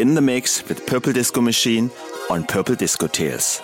in the mix with Purple Disco Machine on Purple Disco Tales.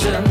version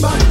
bouncing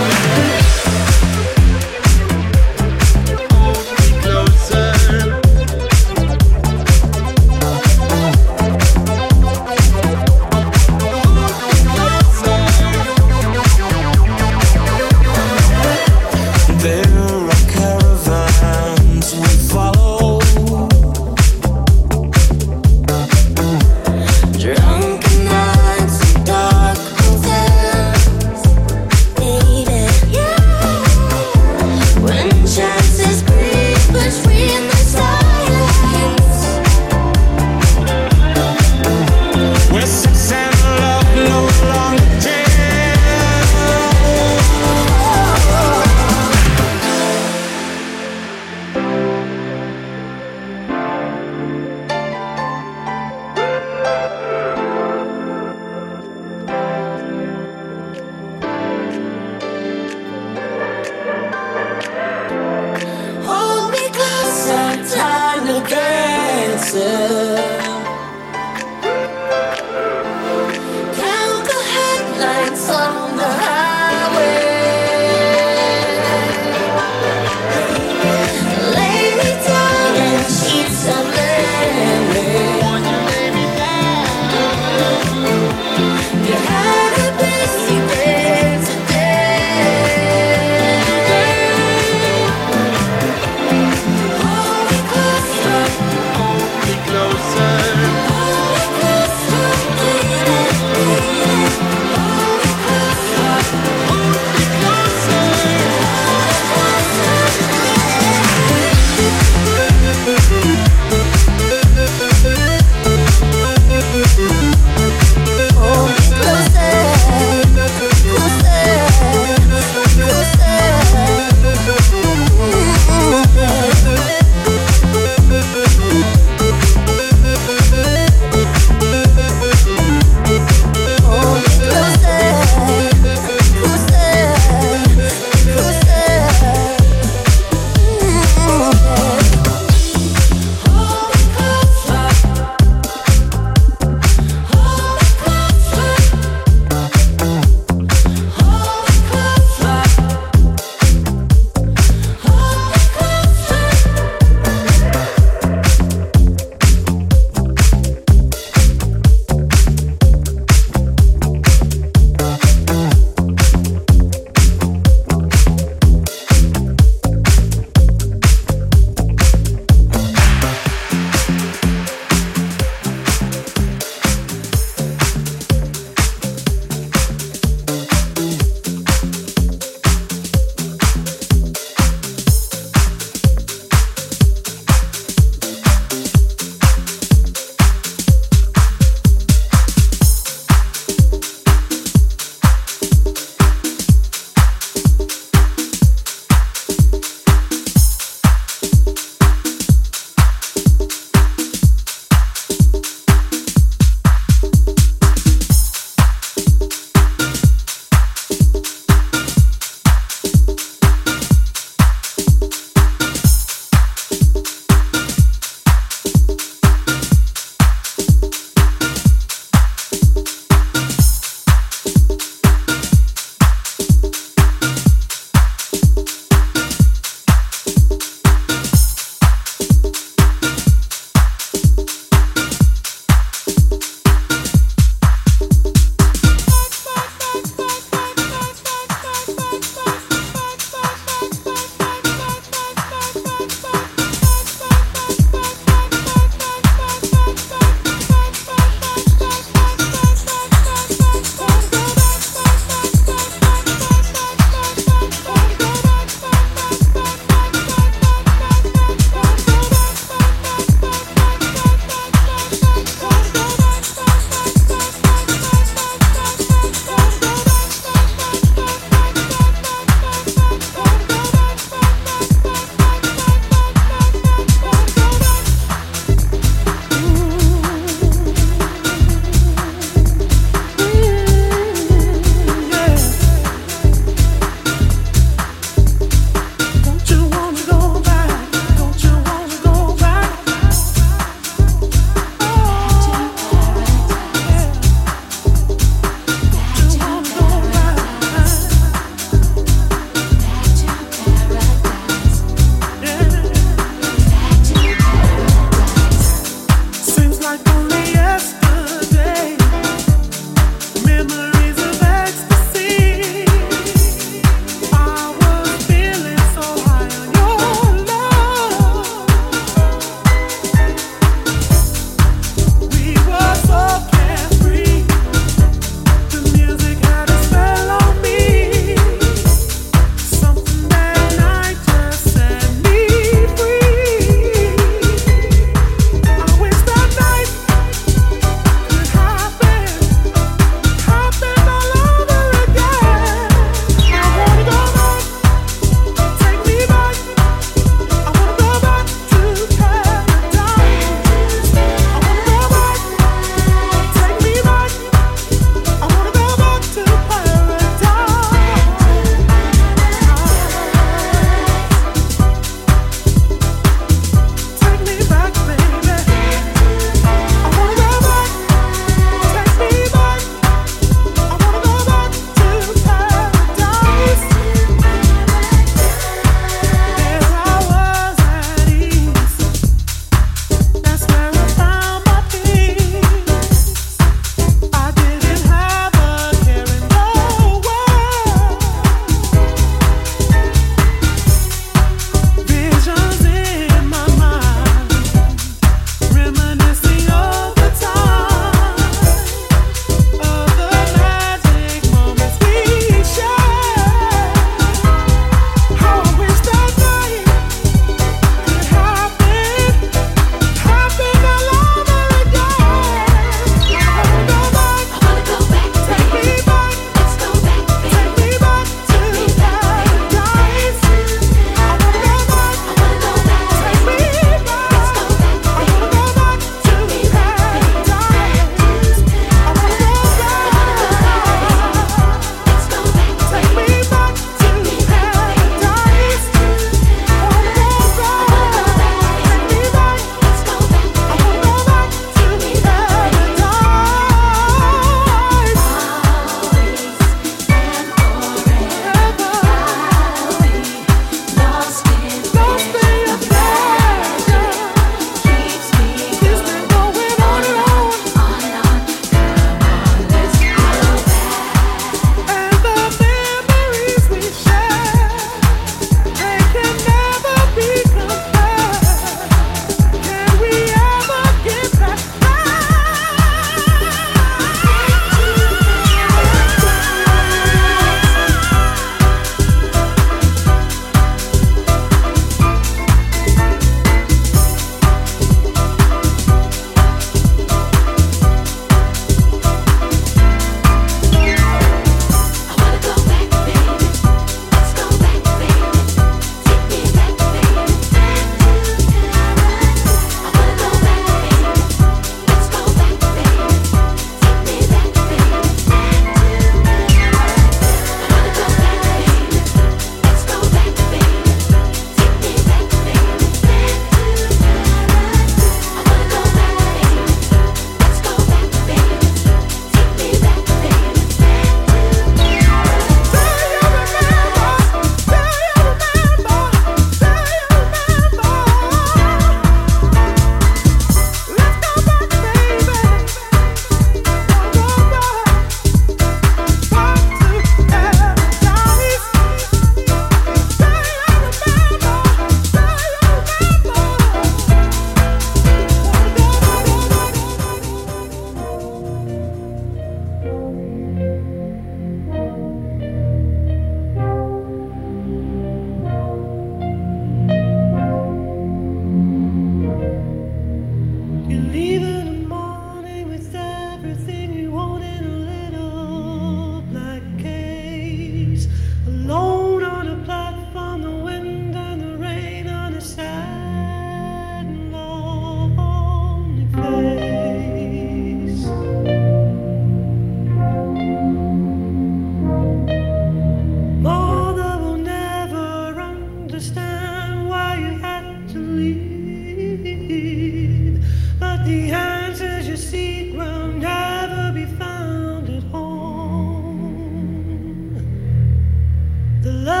The love